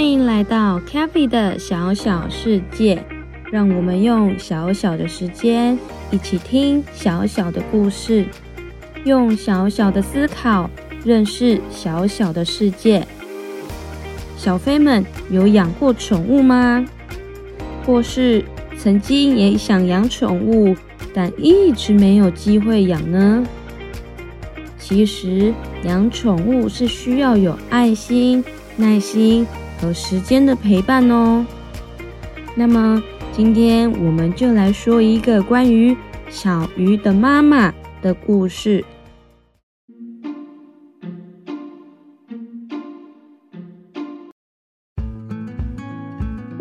欢迎来到 CaFi 的小小世界，让我们用小小的时间一起听小小的故事，用小小的思考认识小小的世界。小飞们有养过宠物吗？或是曾经也想养宠物，但一直没有机会养呢？其实养宠物是需要有爱心、耐心。和时间的陪伴哦。那么，今天我们就来说一个关于小鱼的妈妈的故事。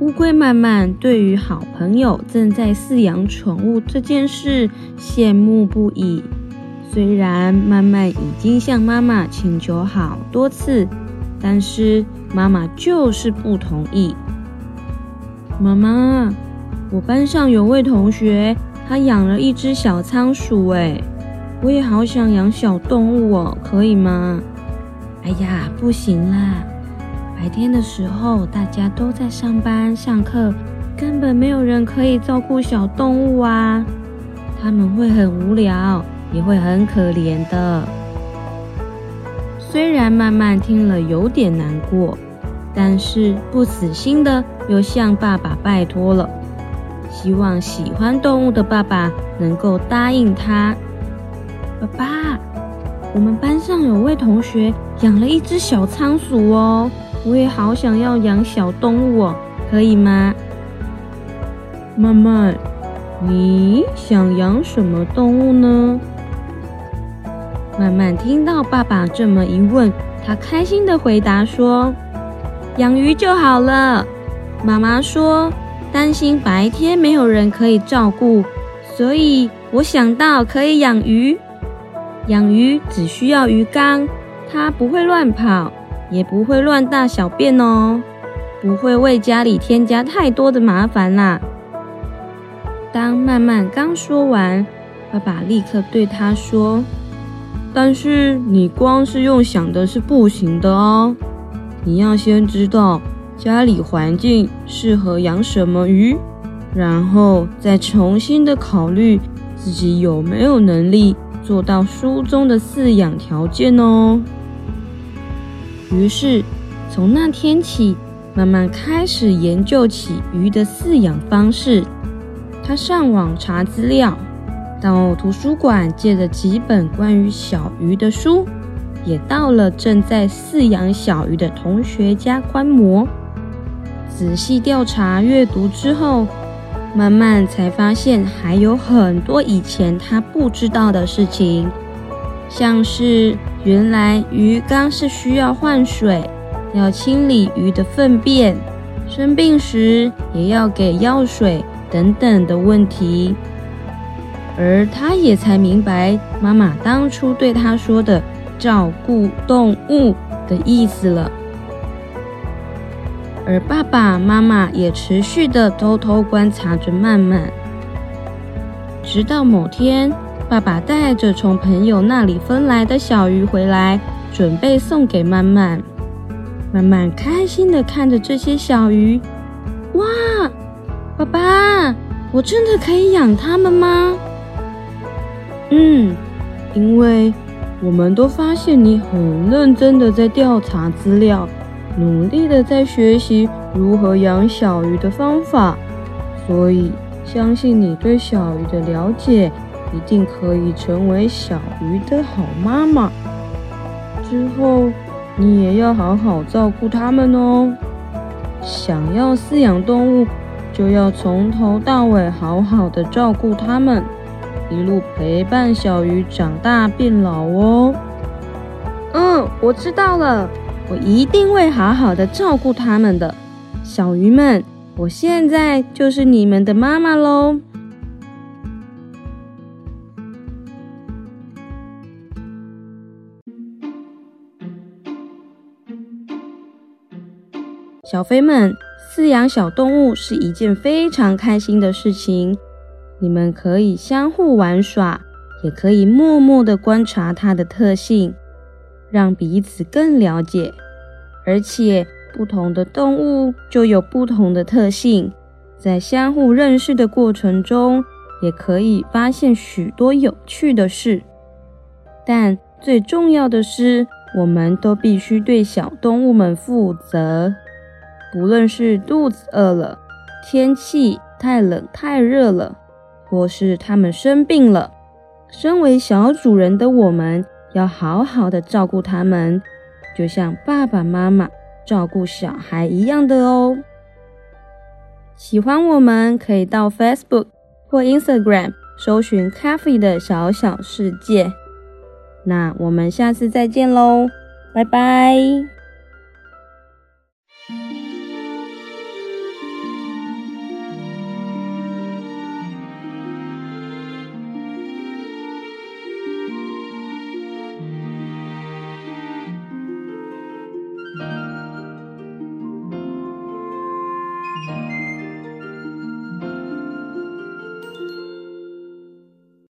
乌龟曼曼对于好朋友正在饲养宠物这件事羡慕不已。虽然曼曼已经向妈妈请求好多次，但是。妈妈就是不同意。妈妈，我班上有位同学，他养了一只小仓鼠，哎，我也好想养小动物哦，可以吗？哎呀，不行啦，白天的时候大家都在上班上课，根本没有人可以照顾小动物啊，他们会很无聊，也会很可怜的。虽然慢慢听了有点难过，但是不死心的又向爸爸拜托了，希望喜欢动物的爸爸能够答应他。爸爸，我们班上有位同学养了一只小仓鼠哦，我也好想要养小动物哦，可以吗？慢慢，你想养什么动物呢？曼曼听到爸爸这么一问，他开心地回答说：“养鱼就好了。”妈妈说：“担心白天没有人可以照顾，所以我想到可以养鱼。养鱼只需要鱼缸，它不会乱跑，也不会乱大小便哦，不会为家里添加太多的麻烦啦。”当曼曼刚说完，爸爸立刻对他说。但是你光是用想的是不行的哦，你要先知道家里环境适合养什么鱼，然后再重新的考虑自己有没有能力做到书中的饲养条件哦。于是从那天起，慢慢开始研究起鱼的饲养方式，他上网查资料。到图书馆借了几本关于小鱼的书，也到了正在饲养小鱼的同学家观摩。仔细调查阅读之后，慢慢才发现还有很多以前他不知道的事情，像是原来鱼缸是需要换水，要清理鱼的粪便，生病时也要给药水等等的问题。而他也才明白妈妈当初对他说的“照顾动物”的意思了。而爸爸妈妈也持续的偷偷观察着曼曼，直到某天，爸爸带着从朋友那里分来的小鱼回来，准备送给曼曼。曼曼开心的看着这些小鱼，哇，爸爸，我真的可以养它们吗？嗯，因为我们都发现你很认真的在调查资料，努力的在学习如何养小鱼的方法，所以相信你对小鱼的了解，一定可以成为小鱼的好妈妈。之后，你也要好好照顾它们哦。想要饲养动物，就要从头到尾好好的照顾它们，一路陪伴小鱼长大变老哦。嗯，我知道了，我一定会好好的照顾它们的。小鱼们，我现在就是你们的妈妈喽。小飞们，饲养小动物是一件非常开心的事情。你们可以相互玩耍，也可以默默地观察它的特性，让彼此更了解。而且，不同的动物就有不同的特性，在相互认识的过程中，也可以发现许多有趣的事。但最重要的是，我们都必须对小动物们负责。不论是肚子饿了，天气太冷太热了，或是它们生病了，身为小主人的我们要好好的照顾它们，就像爸爸妈妈照顾小孩一样的哦。喜欢我们可以到 Facebook 或 Instagram 搜寻 Cafi 的小小世界。那我们下次再见喽，拜拜。